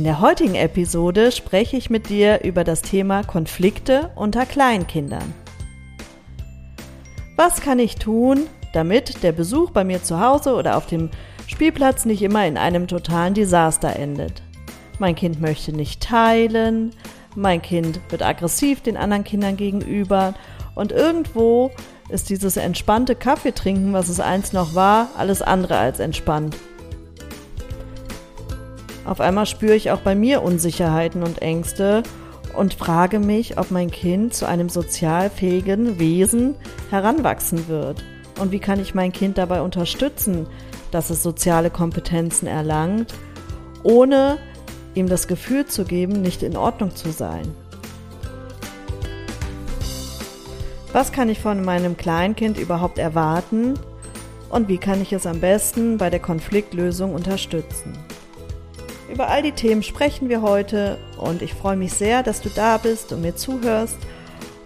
In der heutigen Episode spreche ich mit dir über das Thema Konflikte unter Kleinkindern. Was kann ich tun, damit der Besuch bei mir zu Hause oder auf dem Spielplatz nicht immer in einem totalen Desaster endet? Mein Kind möchte nicht teilen, mein Kind wird aggressiv den anderen Kindern gegenüber und irgendwo ist dieses entspannte Kaffeetrinken, was es einst noch war, alles andere als entspannt. Auf einmal spüre ich auch bei mir Unsicherheiten und Ängste und frage mich, ob mein Kind zu einem sozial fähigen Wesen heranwachsen wird. Und wie kann ich mein Kind dabei unterstützen, dass es soziale Kompetenzen erlangt, ohne ihm das Gefühl zu geben, nicht in Ordnung zu sein. Was kann ich von meinem Kleinkind überhaupt erwarten und wie kann ich es am besten bei der Konfliktlösung unterstützen? Über all die Themen sprechen wir heute und ich freue mich sehr, dass du da bist und mir zuhörst.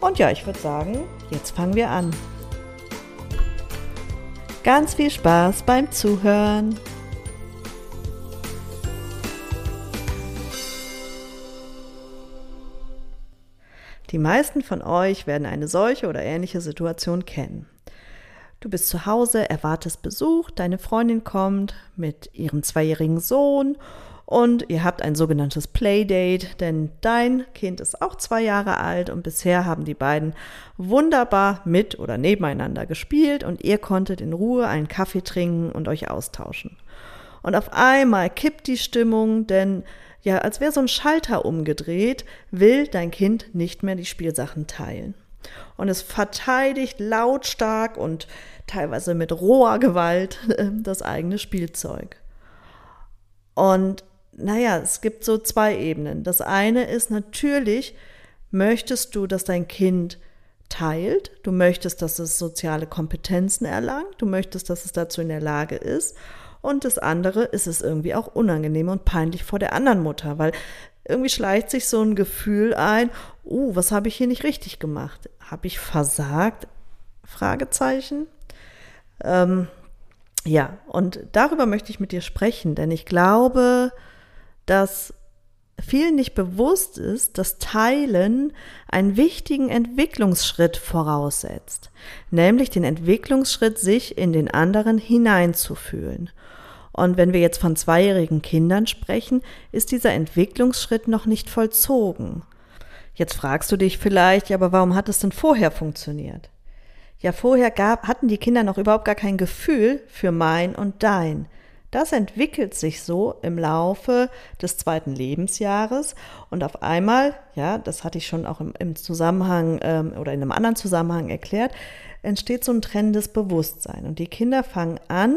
Und ja, ich würde sagen, jetzt fangen wir an. Ganz viel Spaß beim Zuhören. Die meisten von euch werden eine solche oder ähnliche Situation kennen. Du bist zu Hause, erwartest Besuch, deine Freundin kommt mit ihrem zweijährigen Sohn und ihr habt ein sogenanntes Playdate, denn dein Kind ist auch zwei Jahre alt und bisher haben die beiden wunderbar mit oder nebeneinander gespielt und ihr konntet in Ruhe einen Kaffee trinken und euch austauschen. Und auf einmal kippt die Stimmung, denn ja, als wäre so ein Schalter umgedreht, will dein Kind nicht mehr die Spielsachen teilen. Und es verteidigt lautstark und teilweise mit roher Gewalt das eigene Spielzeug. Und naja, es gibt so zwei Ebenen. Das eine ist natürlich, möchtest du, dass dein Kind teilt, du möchtest, dass es soziale Kompetenzen erlangt, du möchtest, dass es dazu in der Lage ist. Und das andere ist es irgendwie auch unangenehm und peinlich vor der anderen Mutter, weil irgendwie schleicht sich so ein Gefühl ein, uh, was habe ich hier nicht richtig gemacht? Habe ich versagt? Fragezeichen. Ähm, ja, und darüber möchte ich mit dir sprechen, denn ich glaube, dass vielen nicht bewusst ist, dass Teilen einen wichtigen Entwicklungsschritt voraussetzt, nämlich den Entwicklungsschritt, sich in den anderen hineinzufühlen. Und wenn wir jetzt von zweijährigen Kindern sprechen, ist dieser Entwicklungsschritt noch nicht vollzogen. Jetzt fragst du dich vielleicht, aber warum hat es denn vorher funktioniert? Ja, vorher gab, hatten die Kinder noch überhaupt gar kein Gefühl für mein und dein. Das entwickelt sich so im Laufe des zweiten Lebensjahres und auf einmal, ja, das hatte ich schon auch im, im Zusammenhang ähm, oder in einem anderen Zusammenhang erklärt, entsteht so ein trennendes Bewusstsein und die Kinder fangen an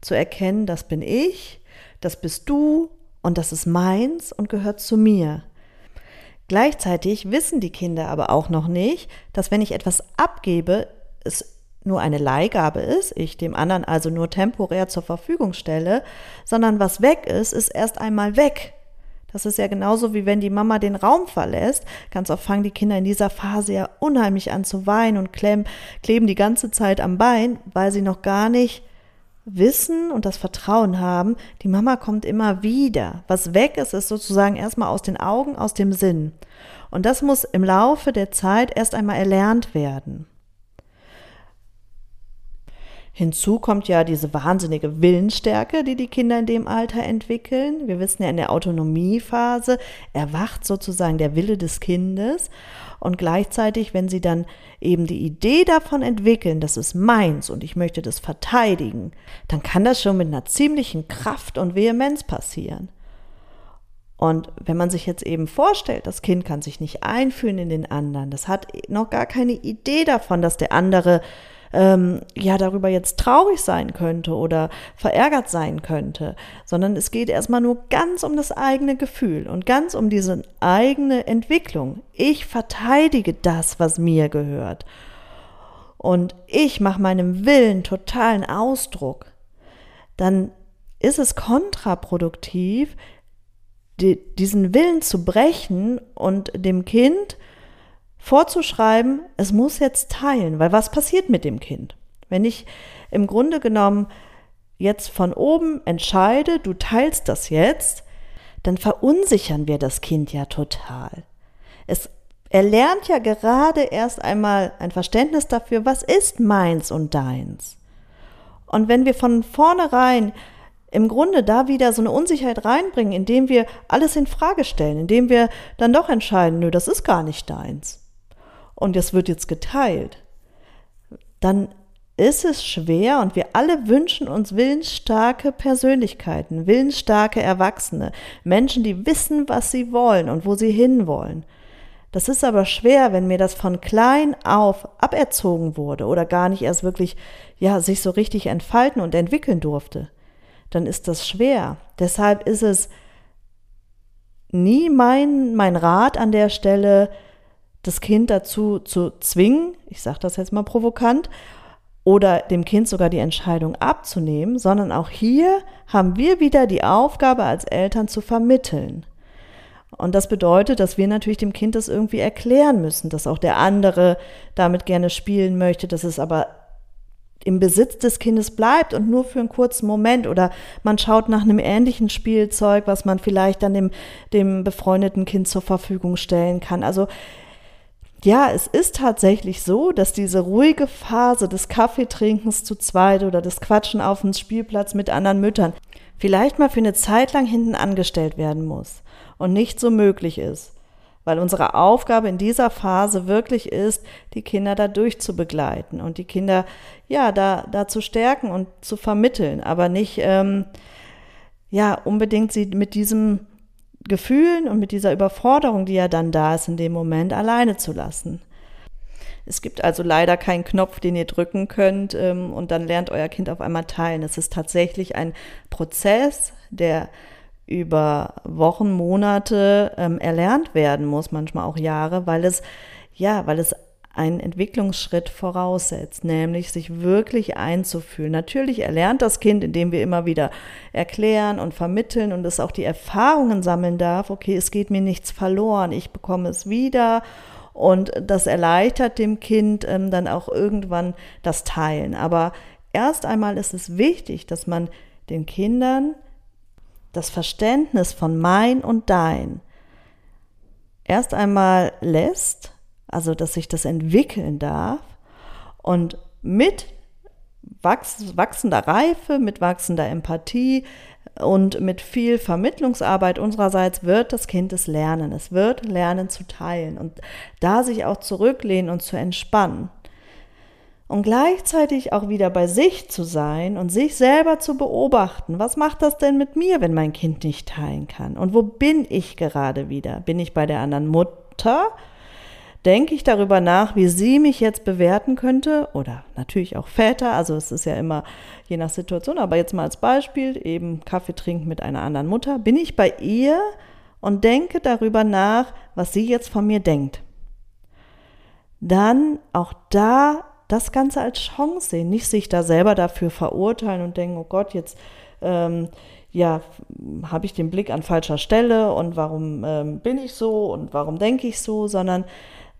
zu erkennen, das bin ich, das bist du und das ist meins und gehört zu mir. Gleichzeitig wissen die Kinder aber auch noch nicht, dass wenn ich etwas abgebe, es nur eine Leihgabe ist, ich dem anderen also nur temporär zur Verfügung stelle, sondern was weg ist, ist erst einmal weg. Das ist ja genauso wie wenn die Mama den Raum verlässt. Ganz oft fangen die Kinder in dieser Phase ja unheimlich an zu weinen und kleben, kleben die ganze Zeit am Bein, weil sie noch gar nicht wissen und das Vertrauen haben, die Mama kommt immer wieder. Was weg ist, ist sozusagen erstmal aus den Augen, aus dem Sinn. Und das muss im Laufe der Zeit erst einmal erlernt werden. Hinzu kommt ja diese wahnsinnige Willensstärke, die die Kinder in dem Alter entwickeln. Wir wissen ja, in der Autonomiephase erwacht sozusagen der Wille des Kindes. Und gleichzeitig, wenn sie dann eben die Idee davon entwickeln, das ist meins und ich möchte das verteidigen, dann kann das schon mit einer ziemlichen Kraft und Vehemenz passieren. Und wenn man sich jetzt eben vorstellt, das Kind kann sich nicht einfühlen in den anderen, das hat noch gar keine Idee davon, dass der andere ähm, ja darüber jetzt traurig sein könnte oder verärgert sein könnte, sondern es geht erstmal nur ganz um das eigene Gefühl und ganz um diese eigene Entwicklung. Ich verteidige das, was mir gehört. Und ich mache meinem Willen totalen Ausdruck. Dann ist es kontraproduktiv, die, diesen Willen zu brechen und dem Kind vorzuschreiben, es muss jetzt teilen, weil was passiert mit dem Kind? Wenn ich im Grunde genommen jetzt von oben entscheide, du teilst das jetzt, dann verunsichern wir das Kind ja total. Es, er lernt ja gerade erst einmal ein Verständnis dafür, was ist meins und deins. Und wenn wir von vornherein im Grunde da wieder so eine Unsicherheit reinbringen, indem wir alles in Frage stellen, indem wir dann doch entscheiden, nö, das ist gar nicht deins. Und das wird jetzt geteilt. Dann ist es schwer und wir alle wünschen uns willensstarke Persönlichkeiten, willensstarke Erwachsene, Menschen, die wissen, was sie wollen und wo sie hinwollen. Das ist aber schwer, wenn mir das von klein auf aberzogen wurde oder gar nicht erst wirklich, ja, sich so richtig entfalten und entwickeln durfte dann ist das schwer. Deshalb ist es nie mein, mein Rat an der Stelle, das Kind dazu zu zwingen, ich sage das jetzt mal provokant, oder dem Kind sogar die Entscheidung abzunehmen, sondern auch hier haben wir wieder die Aufgabe als Eltern zu vermitteln. Und das bedeutet, dass wir natürlich dem Kind das irgendwie erklären müssen, dass auch der andere damit gerne spielen möchte, dass es aber im Besitz des Kindes bleibt und nur für einen kurzen Moment oder man schaut nach einem ähnlichen Spielzeug, was man vielleicht dann dem, dem befreundeten Kind zur Verfügung stellen kann. Also ja, es ist tatsächlich so, dass diese ruhige Phase des Kaffeetrinkens zu zweit oder des Quatschen auf dem Spielplatz mit anderen Müttern vielleicht mal für eine Zeit lang hinten angestellt werden muss und nicht so möglich ist weil unsere Aufgabe in dieser Phase wirklich ist, die Kinder da durchzubegleiten und die Kinder ja da, da zu stärken und zu vermitteln, aber nicht ähm, ja unbedingt sie mit diesem Gefühlen und mit dieser Überforderung, die ja dann da ist, in dem Moment alleine zu lassen. Es gibt also leider keinen Knopf, den ihr drücken könnt ähm, und dann lernt euer Kind auf einmal teilen. Es ist tatsächlich ein Prozess, der über Wochen, Monate ähm, erlernt werden muss, manchmal auch Jahre, weil es, ja, weil es einen Entwicklungsschritt voraussetzt, nämlich sich wirklich einzufühlen. Natürlich erlernt das Kind, indem wir immer wieder erklären und vermitteln und es auch die Erfahrungen sammeln darf, okay, es geht mir nichts verloren, ich bekomme es wieder und das erleichtert dem Kind ähm, dann auch irgendwann das Teilen. Aber erst einmal ist es wichtig, dass man den Kindern das Verständnis von mein und dein erst einmal lässt, also dass sich das entwickeln darf und mit wachsender Reife, mit wachsender Empathie und mit viel Vermittlungsarbeit unsererseits wird das Kind es lernen. Es wird lernen zu teilen und da sich auch zurücklehnen und zu entspannen und gleichzeitig auch wieder bei sich zu sein und sich selber zu beobachten. Was macht das denn mit mir, wenn mein Kind nicht teilen kann? Und wo bin ich gerade wieder? Bin ich bei der anderen Mutter? Denke ich darüber nach, wie sie mich jetzt bewerten könnte? Oder natürlich auch Väter, also es ist ja immer je nach Situation, aber jetzt mal als Beispiel, eben Kaffee trinken mit einer anderen Mutter. Bin ich bei ihr und denke darüber nach, was sie jetzt von mir denkt? Dann auch da das Ganze als Chance sehen, nicht sich da selber dafür verurteilen und denken, oh Gott, jetzt ähm, ja, habe ich den Blick an falscher Stelle und warum ähm, bin ich so und warum denke ich so, sondern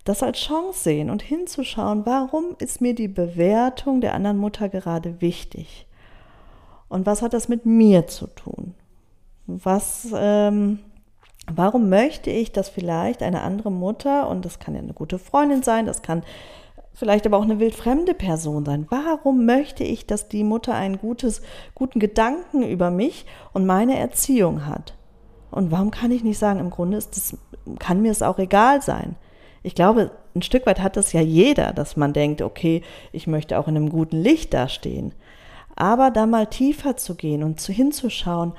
das als Chance sehen und hinzuschauen, warum ist mir die Bewertung der anderen Mutter gerade wichtig? Und was hat das mit mir zu tun? Was, ähm, warum möchte ich, dass vielleicht eine andere Mutter, und das kann ja eine gute Freundin sein, das kann vielleicht aber auch eine wildfremde Person sein. Warum möchte ich, dass die Mutter einen gutes, guten Gedanken über mich und meine Erziehung hat? Und warum kann ich nicht sagen, im Grunde ist das, kann mir es auch egal sein? Ich glaube, ein Stück weit hat das ja jeder, dass man denkt, okay, ich möchte auch in einem guten Licht dastehen. Aber da mal tiefer zu gehen und zu, hinzuschauen,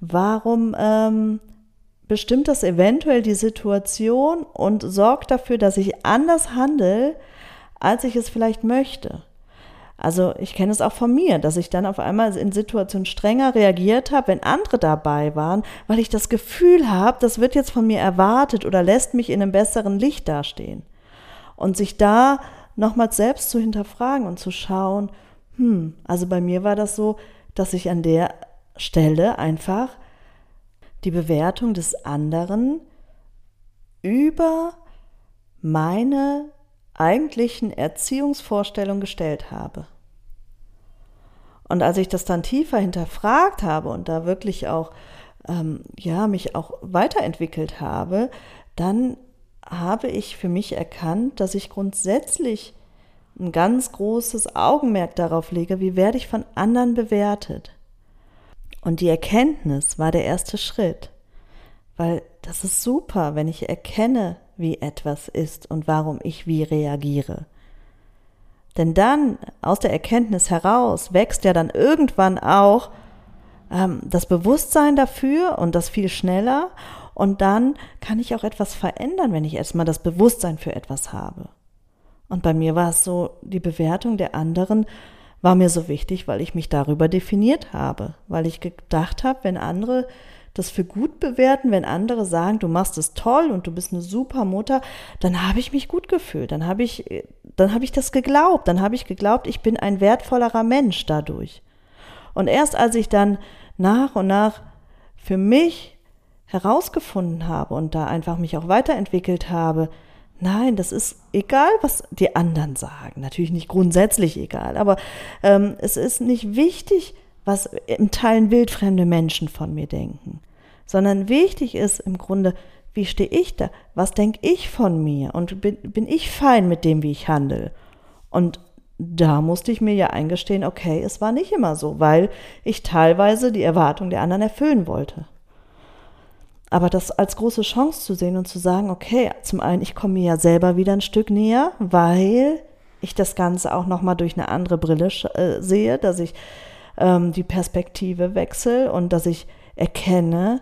warum ähm, bestimmt das eventuell die Situation und sorgt dafür, dass ich anders handle, als ich es vielleicht möchte. Also ich kenne es auch von mir, dass ich dann auf einmal in Situationen strenger reagiert habe, wenn andere dabei waren, weil ich das Gefühl habe, das wird jetzt von mir erwartet oder lässt mich in einem besseren Licht dastehen. Und sich da nochmals selbst zu hinterfragen und zu schauen, hm, also bei mir war das so, dass ich an der Stelle einfach die Bewertung des anderen über meine eigentlichen Erziehungsvorstellungen gestellt habe. Und als ich das dann tiefer hinterfragt habe und da wirklich auch, ähm, ja, mich auch weiterentwickelt habe, dann habe ich für mich erkannt, dass ich grundsätzlich ein ganz großes Augenmerk darauf lege, wie werde ich von anderen bewertet. Und die Erkenntnis war der erste Schritt, weil das ist super, wenn ich erkenne, wie etwas ist und warum ich wie reagiere. Denn dann, aus der Erkenntnis heraus, wächst ja dann irgendwann auch ähm, das Bewusstsein dafür und das viel schneller. Und dann kann ich auch etwas verändern, wenn ich erstmal das Bewusstsein für etwas habe. Und bei mir war es so, die Bewertung der anderen war mir so wichtig, weil ich mich darüber definiert habe, weil ich gedacht habe, wenn andere das für gut bewerten, wenn andere sagen, du machst es toll und du bist eine super Mutter, dann habe ich mich gut gefühlt, dann habe ich, dann habe ich das geglaubt, dann habe ich geglaubt, ich bin ein wertvollerer Mensch dadurch. Und erst als ich dann nach und nach für mich herausgefunden habe und da einfach mich auch weiterentwickelt habe, Nein, das ist egal, was die anderen sagen. Natürlich nicht grundsätzlich egal, aber ähm, es ist nicht wichtig, was im Teilen wildfremde Menschen von mir denken, sondern wichtig ist im Grunde, wie stehe ich da? Was denke ich von mir? Und bin, bin ich fein mit dem, wie ich handle? Und da musste ich mir ja eingestehen, okay, es war nicht immer so, weil ich teilweise die Erwartung der anderen erfüllen wollte. Aber das als große Chance zu sehen und zu sagen, okay, zum einen, ich komme mir ja selber wieder ein Stück näher, weil ich das Ganze auch nochmal durch eine andere Brille äh, sehe, dass ich ähm, die Perspektive wechsle und dass ich erkenne,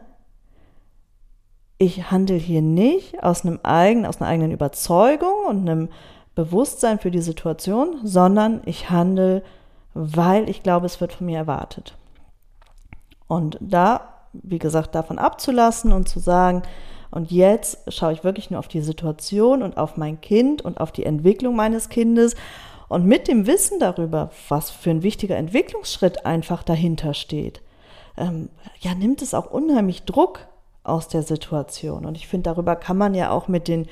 ich handle hier nicht aus einem eigenen, aus einer eigenen Überzeugung und einem Bewusstsein für die Situation, sondern ich handle, weil ich glaube, es wird von mir erwartet. Und da, wie gesagt, davon abzulassen und zu sagen, und jetzt schaue ich wirklich nur auf die Situation und auf mein Kind und auf die Entwicklung meines Kindes und mit dem Wissen darüber, was für ein wichtiger Entwicklungsschritt einfach dahinter steht, ähm, ja, nimmt es auch unheimlich Druck aus der Situation. Und ich finde, darüber kann man ja auch mit den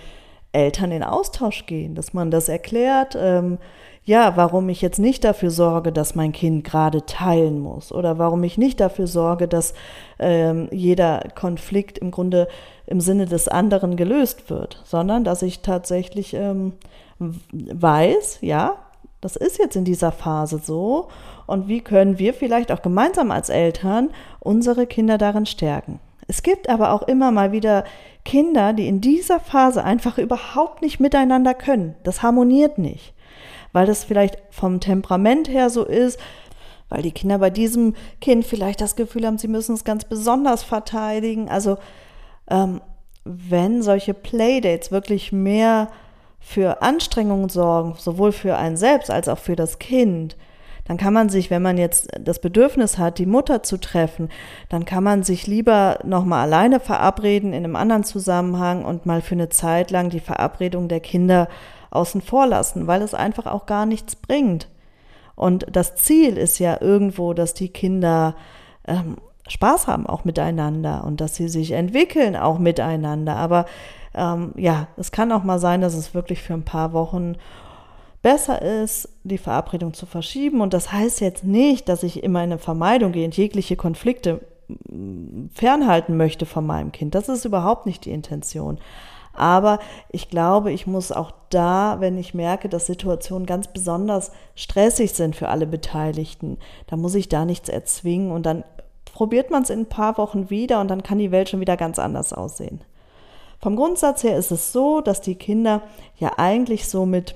Eltern in Austausch gehen, dass man das erklärt, ähm, ja, warum ich jetzt nicht dafür sorge, dass mein Kind gerade teilen muss oder warum ich nicht dafür sorge, dass ähm, jeder Konflikt im Grunde im Sinne des anderen gelöst wird, sondern dass ich tatsächlich ähm, weiß, ja, das ist jetzt in dieser Phase so. Und wie können wir vielleicht auch gemeinsam als Eltern unsere Kinder darin stärken? Es gibt aber auch immer mal wieder Kinder, die in dieser Phase einfach überhaupt nicht miteinander können. Das harmoniert nicht, weil das vielleicht vom Temperament her so ist, weil die Kinder bei diesem Kind vielleicht das Gefühl haben, sie müssen es ganz besonders verteidigen. Also ähm, wenn solche Playdates wirklich mehr für Anstrengungen sorgen, sowohl für einen selbst als auch für das Kind, dann kann man sich, wenn man jetzt das Bedürfnis hat, die Mutter zu treffen, dann kann man sich lieber nochmal alleine verabreden in einem anderen Zusammenhang und mal für eine Zeit lang die Verabredung der Kinder außen vor lassen, weil es einfach auch gar nichts bringt. Und das Ziel ist ja irgendwo, dass die Kinder ähm, Spaß haben auch miteinander und dass sie sich entwickeln auch miteinander. Aber ähm, ja, es kann auch mal sein, dass es wirklich für ein paar Wochen besser ist, die Verabredung zu verschieben. Und das heißt jetzt nicht, dass ich immer in eine Vermeidung gehe und jegliche Konflikte mm, fernhalten möchte von meinem Kind. Das ist überhaupt nicht die Intention. Aber ich glaube, ich muss auch da, wenn ich merke, dass Situationen ganz besonders stressig sind für alle Beteiligten, da muss ich da nichts erzwingen und dann probiert man es in ein paar Wochen wieder und dann kann die Welt schon wieder ganz anders aussehen. Vom Grundsatz her ist es so, dass die Kinder ja eigentlich so mit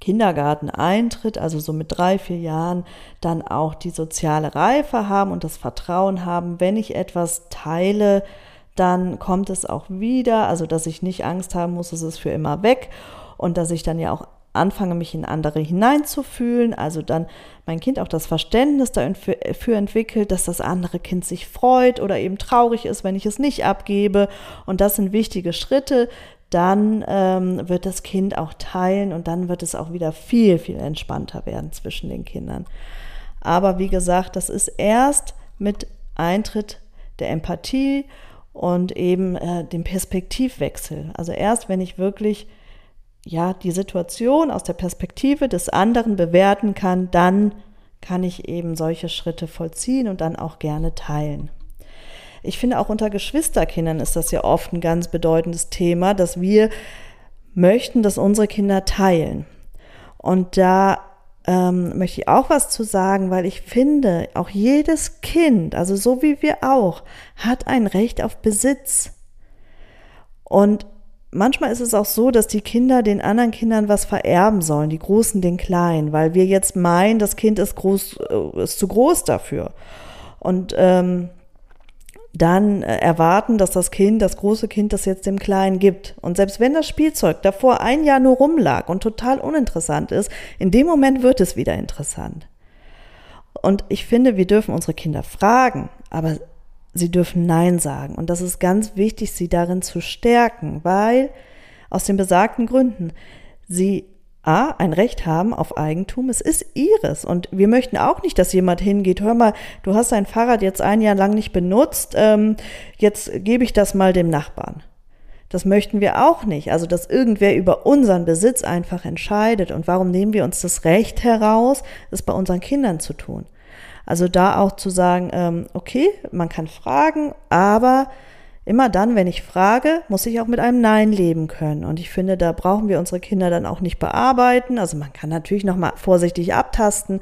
Kindergarten eintritt, also so mit drei, vier Jahren, dann auch die soziale Reife haben und das Vertrauen haben, wenn ich etwas teile, dann kommt es auch wieder, also dass ich nicht Angst haben muss, es ist für immer weg und dass ich dann ja auch anfange, mich in andere hineinzufühlen, also dann mein Kind auch das Verständnis dafür entwickelt, dass das andere Kind sich freut oder eben traurig ist, wenn ich es nicht abgebe. Und das sind wichtige Schritte. Dann ähm, wird das Kind auch teilen und dann wird es auch wieder viel, viel entspannter werden zwischen den Kindern. Aber wie gesagt, das ist erst mit Eintritt der Empathie und eben äh, dem Perspektivwechsel. Also erst, wenn ich wirklich ja, die Situation aus der Perspektive des anderen bewerten kann, dann kann ich eben solche Schritte vollziehen und dann auch gerne teilen. Ich finde auch unter Geschwisterkindern ist das ja oft ein ganz bedeutendes Thema, dass wir möchten, dass unsere Kinder teilen. Und da ähm, möchte ich auch was zu sagen, weil ich finde, auch jedes Kind, also so wie wir auch, hat ein Recht auf Besitz. Und manchmal ist es auch so, dass die Kinder den anderen Kindern was vererben sollen, die Großen den Kleinen, weil wir jetzt meinen, das Kind ist, groß, äh, ist zu groß dafür. Und ähm, dann äh, erwarten, dass das Kind, das große Kind, das jetzt dem Kleinen gibt. Und selbst wenn das Spielzeug davor ein Jahr nur rumlag und total uninteressant ist, in dem Moment wird es wieder interessant. Und ich finde, wir dürfen unsere Kinder fragen, aber sie dürfen Nein sagen. Und das ist ganz wichtig, sie darin zu stärken, weil aus den besagten Gründen sie A, ein Recht haben auf Eigentum. Es ist ihres. Und wir möchten auch nicht, dass jemand hingeht, hör mal, du hast dein Fahrrad jetzt ein Jahr lang nicht benutzt, ähm, jetzt gebe ich das mal dem Nachbarn. Das möchten wir auch nicht. Also, dass irgendwer über unseren Besitz einfach entscheidet. Und warum nehmen wir uns das Recht heraus, es bei unseren Kindern zu tun? Also da auch zu sagen, ähm, okay, man kann fragen, aber immer dann, wenn ich frage, muss ich auch mit einem Nein leben können. Und ich finde, da brauchen wir unsere Kinder dann auch nicht bearbeiten. Also man kann natürlich noch mal vorsichtig abtasten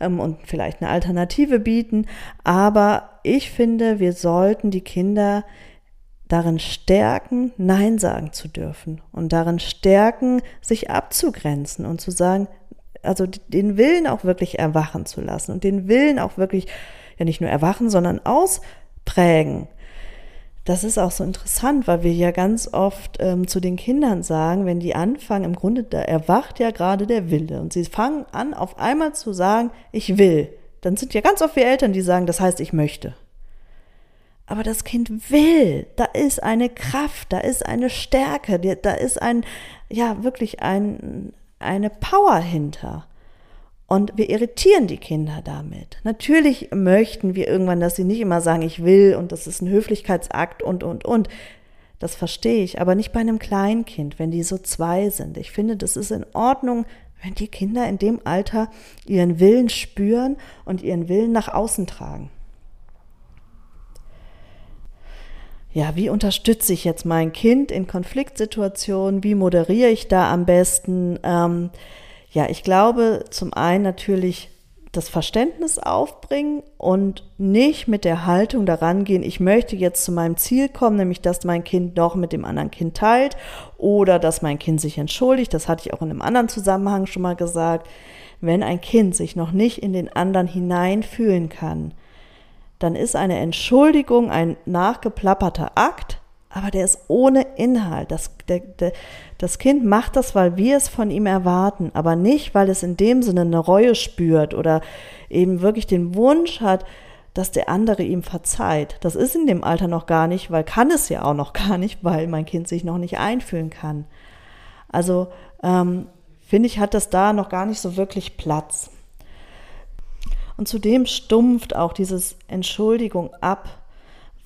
ähm, und vielleicht eine Alternative bieten. Aber ich finde, wir sollten die Kinder darin stärken, Nein sagen zu dürfen und darin stärken, sich abzugrenzen und zu sagen, also den Willen auch wirklich erwachen zu lassen und den Willen auch wirklich, ja nicht nur erwachen, sondern ausprägen. Das ist auch so interessant, weil wir ja ganz oft ähm, zu den Kindern sagen, wenn die anfangen, im Grunde, da erwacht ja gerade der Wille und sie fangen an, auf einmal zu sagen, ich will. Dann sind ja ganz oft wir Eltern, die sagen, das heißt, ich möchte. Aber das Kind will, da ist eine Kraft, da ist eine Stärke, da ist ein, ja, wirklich ein, eine Power hinter. Und wir irritieren die Kinder damit. Natürlich möchten wir irgendwann, dass sie nicht immer sagen, ich will und das ist ein Höflichkeitsakt und, und, und. Das verstehe ich, aber nicht bei einem Kleinkind, wenn die so zwei sind. Ich finde, das ist in Ordnung, wenn die Kinder in dem Alter ihren Willen spüren und ihren Willen nach außen tragen. Ja, wie unterstütze ich jetzt mein Kind in Konfliktsituationen? Wie moderiere ich da am besten? Ähm, ja, ich glaube, zum einen natürlich das Verständnis aufbringen und nicht mit der Haltung daran gehen, ich möchte jetzt zu meinem Ziel kommen, nämlich dass mein Kind doch mit dem anderen Kind teilt oder dass mein Kind sich entschuldigt. Das hatte ich auch in einem anderen Zusammenhang schon mal gesagt. Wenn ein Kind sich noch nicht in den anderen hineinfühlen kann, dann ist eine Entschuldigung ein nachgeplapperter Akt, aber der ist ohne Inhalt. Das, der, der, das Kind macht das, weil wir es von ihm erwarten, aber nicht, weil es in dem Sinne eine Reue spürt oder eben wirklich den Wunsch hat, dass der andere ihm verzeiht. Das ist in dem Alter noch gar nicht, weil kann es ja auch noch gar nicht, weil mein Kind sich noch nicht einfühlen kann. Also ähm, finde ich, hat das da noch gar nicht so wirklich Platz. Und zudem stumpft auch dieses Entschuldigung ab,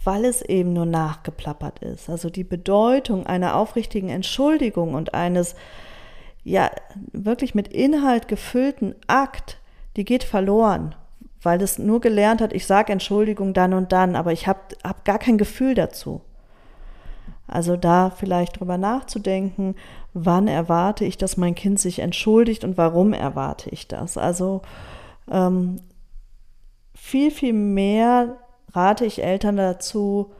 weil es eben nur nachgeplappert ist. Also die Bedeutung einer aufrichtigen Entschuldigung und eines ja wirklich mit Inhalt gefüllten Akt, die geht verloren, weil es nur gelernt hat, ich sage Entschuldigung dann und dann, aber ich habe hab gar kein Gefühl dazu. Also da vielleicht drüber nachzudenken, wann erwarte ich, dass mein Kind sich entschuldigt und warum erwarte ich das. Also ähm, viel, viel mehr rate ich Eltern dazu,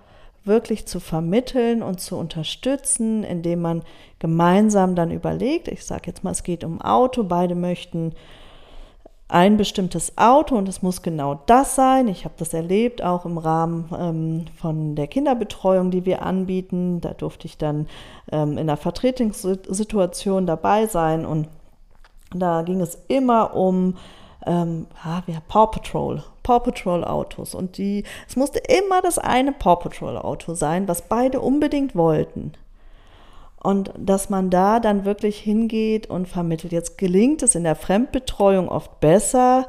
wirklich zu vermitteln und zu unterstützen, indem man gemeinsam dann überlegt, ich sage jetzt mal, es geht um Auto, beide möchten ein bestimmtes Auto und es muss genau das sein. Ich habe das erlebt, auch im Rahmen ähm, von der Kinderbetreuung, die wir anbieten. Da durfte ich dann ähm, in der Vertretungssituation dabei sein und Da ging es immer um ähm, ah, ja, Paw Patrol, Paw Patrol Autos. Und die, es musste immer das eine Paw Patrol Auto sein, was beide unbedingt wollten. Und dass man da dann wirklich hingeht und vermittelt. Jetzt gelingt es in der Fremdbetreuung oft besser,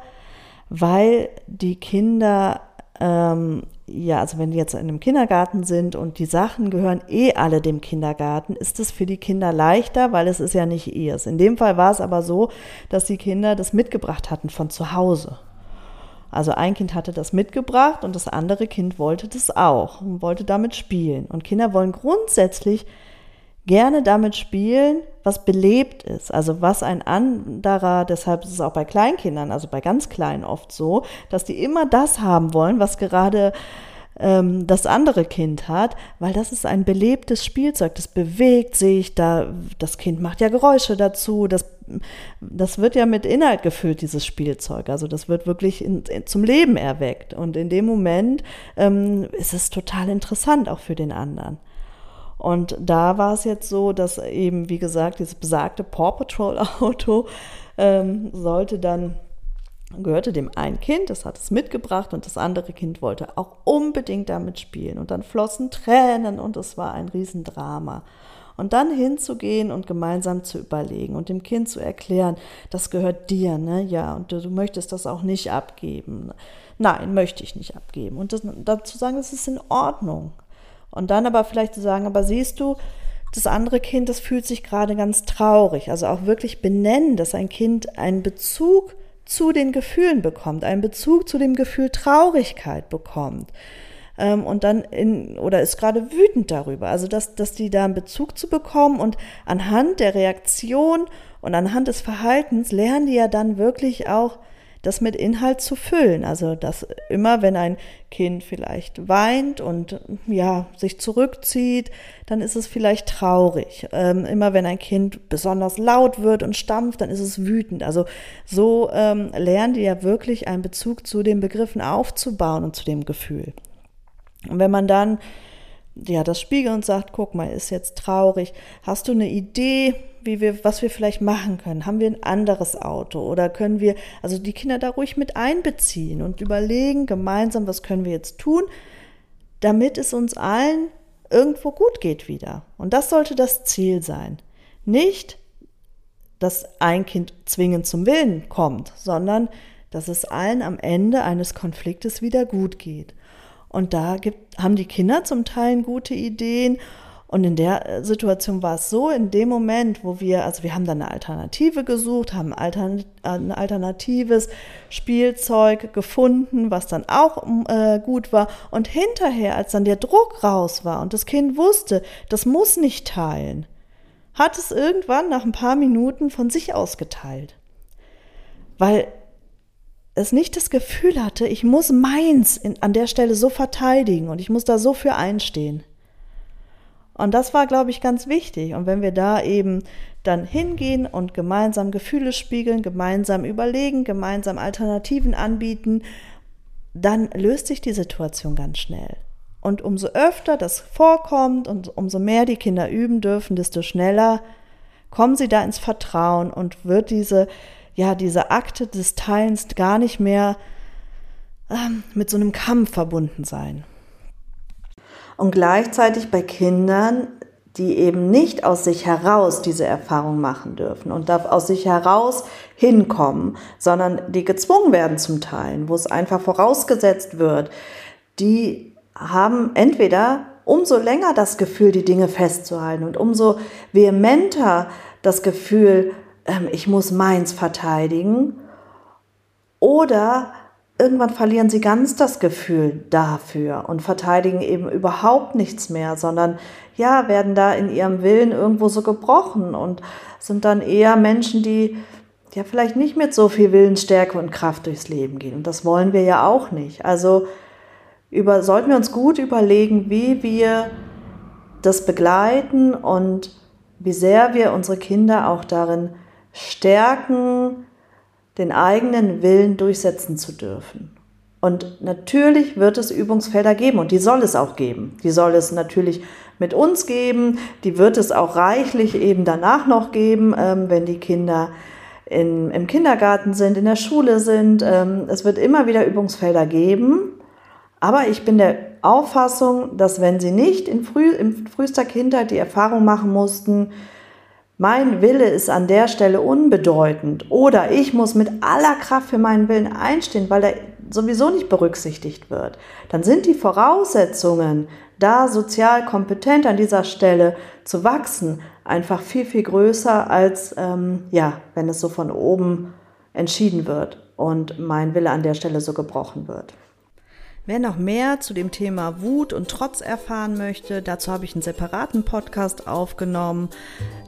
weil die Kinder ähm, ja, also wenn die jetzt in einem Kindergarten sind und die Sachen gehören eh alle dem Kindergarten, ist es für die Kinder leichter, weil es ist ja nicht ihrs. In dem Fall war es aber so, dass die Kinder das mitgebracht hatten von zu Hause. Also ein Kind hatte das mitgebracht und das andere Kind wollte das auch und wollte damit spielen. Und Kinder wollen grundsätzlich gerne damit spielen, was belebt ist, also was ein anderer, deshalb ist es auch bei Kleinkindern, also bei ganz Kleinen oft so, dass die immer das haben wollen, was gerade ähm, das andere Kind hat, weil das ist ein belebtes Spielzeug, das bewegt sich, da, das Kind macht ja Geräusche dazu, das, das wird ja mit Inhalt gefüllt, dieses Spielzeug, also das wird wirklich in, in, zum Leben erweckt. Und in dem Moment ähm, ist es total interessant auch für den anderen. Und da war es jetzt so, dass eben, wie gesagt, dieses besagte Paw Patrol Auto ähm, sollte dann gehörte dem ein Kind, das hat es mitgebracht und das andere Kind wollte auch unbedingt damit spielen. Und dann flossen Tränen und es war ein Riesendrama. Und dann hinzugehen und gemeinsam zu überlegen und dem Kind zu erklären, das gehört dir, ne? Ja, und du, du möchtest das auch nicht abgeben. Nein, möchte ich nicht abgeben. Und das, dazu sagen, es ist in Ordnung. Und dann aber vielleicht zu sagen, aber siehst du, das andere Kind, das fühlt sich gerade ganz traurig. Also auch wirklich benennen, dass ein Kind einen Bezug zu den Gefühlen bekommt, einen Bezug zu dem Gefühl Traurigkeit bekommt. Ähm, und dann in, oder ist gerade wütend darüber. Also, dass, dass die da einen Bezug zu bekommen und anhand der Reaktion und anhand des Verhaltens lernen die ja dann wirklich auch, das mit Inhalt zu füllen. Also, dass immer, wenn ein Kind vielleicht weint und ja, sich zurückzieht, dann ist es vielleicht traurig. Ähm, immer wenn ein Kind besonders laut wird und stampft, dann ist es wütend. Also, so ähm, lernen die ja wirklich einen Bezug zu den Begriffen aufzubauen und zu dem Gefühl. Und wenn man dann ja, das spiegelt und sagt, guck mal, ist jetzt traurig. Hast du eine Idee, wie wir, was wir vielleicht machen können? Haben wir ein anderes Auto oder können wir, also die Kinder da ruhig mit einbeziehen und überlegen gemeinsam, was können wir jetzt tun, damit es uns allen irgendwo gut geht wieder. Und das sollte das Ziel sein. Nicht, dass ein Kind zwingend zum Willen kommt, sondern dass es allen am Ende eines Konfliktes wieder gut geht. Und da gibt, haben die Kinder zum Teil gute Ideen und in der äh, Situation war es so, in dem Moment, wo wir, also wir haben dann eine Alternative gesucht, haben ein alternatives Spielzeug gefunden, was dann auch äh, gut war. Und hinterher, als dann der Druck raus war und das Kind wusste, das muss nicht teilen, hat es irgendwann nach ein paar Minuten von sich aus geteilt. Weil es nicht das Gefühl hatte, ich muss meins in, an der Stelle so verteidigen und ich muss da so für einstehen. Und das war, glaube ich, ganz wichtig. Und wenn wir da eben dann hingehen und gemeinsam Gefühle spiegeln, gemeinsam überlegen, gemeinsam Alternativen anbieten, dann löst sich die Situation ganz schnell. Und umso öfter das vorkommt und umso mehr die Kinder üben dürfen, desto schneller kommen sie da ins Vertrauen und wird diese, ja, diese Akte des Teilens gar nicht mehr ähm, mit so einem Kampf verbunden sein. Und gleichzeitig bei Kindern, die eben nicht aus sich heraus diese Erfahrung machen dürfen und darf aus sich heraus hinkommen, sondern die gezwungen werden zum Teilen, wo es einfach vorausgesetzt wird, die haben entweder umso länger das Gefühl, die Dinge festzuhalten und umso vehementer das Gefühl, ähm, ich muss meins verteidigen, oder irgendwann verlieren sie ganz das Gefühl dafür und verteidigen eben überhaupt nichts mehr, sondern ja, werden da in ihrem Willen irgendwo so gebrochen und sind dann eher Menschen, die ja vielleicht nicht mit so viel Willensstärke und Kraft durchs Leben gehen. Und das wollen wir ja auch nicht. Also über, sollten wir uns gut überlegen, wie wir das begleiten und wie sehr wir unsere Kinder auch darin stärken, den eigenen Willen durchsetzen zu dürfen. Und natürlich wird es Übungsfelder geben und die soll es auch geben. Die soll es natürlich mit uns geben, die wird es auch reichlich eben danach noch geben, ähm, wenn die Kinder in, im Kindergarten sind, in der Schule sind. Ähm, es wird immer wieder Übungsfelder geben. Aber ich bin der Auffassung, dass wenn sie nicht in, früh, in frühester Kindheit die Erfahrung machen mussten, mein Wille ist an der Stelle unbedeutend oder ich muss mit aller Kraft für meinen Willen einstehen, weil er sowieso nicht berücksichtigt wird, dann sind die Voraussetzungen, da sozial kompetent an dieser Stelle zu wachsen, einfach viel, viel größer, als ähm, ja, wenn es so von oben entschieden wird und mein Wille an der Stelle so gebrochen wird. Wer noch mehr zu dem Thema Wut und Trotz erfahren möchte, dazu habe ich einen separaten Podcast aufgenommen.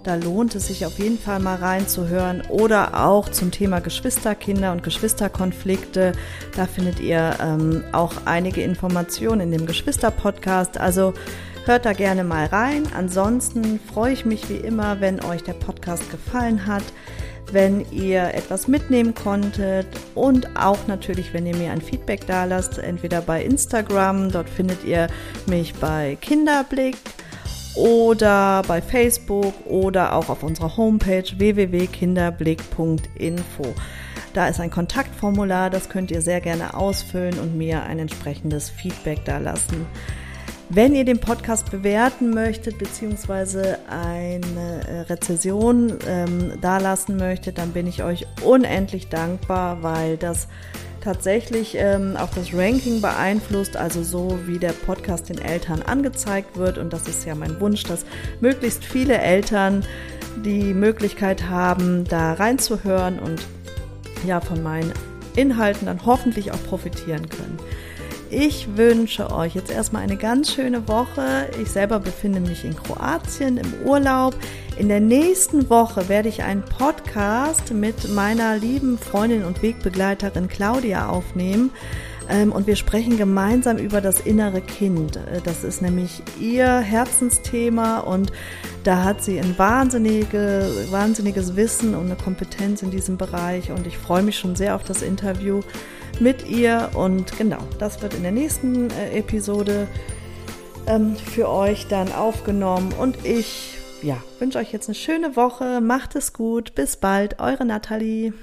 Da lohnt es sich auf jeden Fall mal reinzuhören. Oder auch zum Thema Geschwisterkinder und Geschwisterkonflikte. Da findet ihr ähm, auch einige Informationen in dem Geschwister-Podcast. Also hört da gerne mal rein. Ansonsten freue ich mich wie immer, wenn euch der Podcast gefallen hat wenn ihr etwas mitnehmen konntet und auch natürlich, wenn ihr mir ein Feedback da lasst, entweder bei Instagram, dort findet ihr mich bei Kinderblick oder bei Facebook oder auch auf unserer Homepage www.kinderblick.info. Da ist ein Kontaktformular, das könnt ihr sehr gerne ausfüllen und mir ein entsprechendes Feedback da lassen. Wenn ihr den Podcast bewerten möchtet, beziehungsweise eine äh, Rezession ähm, dalassen möchtet, dann bin ich euch unendlich dankbar, weil das tatsächlich ähm, auch das Ranking beeinflusst, also so wie der Podcast den Eltern angezeigt wird. Und das ist ja mein Wunsch, dass möglichst viele Eltern die Möglichkeit haben, da reinzuhören und ja von meinen Inhalten dann hoffentlich auch profitieren können. Ich wünsche euch jetzt erstmal eine ganz schöne Woche. Ich selber befinde mich in Kroatien im Urlaub. In der nächsten Woche werde ich einen Podcast mit meiner lieben Freundin und Wegbegleiterin Claudia aufnehmen. Ähm, und wir sprechen gemeinsam über das innere Kind. Äh, das ist nämlich ihr Herzensthema und da hat sie ein wahnsinnige, wahnsinniges Wissen und eine Kompetenz in diesem Bereich. Und ich freue mich schon sehr auf das Interview mit ihr. Und genau, das wird in der nächsten äh, Episode ähm, für euch dann aufgenommen. Und ich ja, wünsche euch jetzt eine schöne Woche. Macht es gut. Bis bald. Eure Nathalie.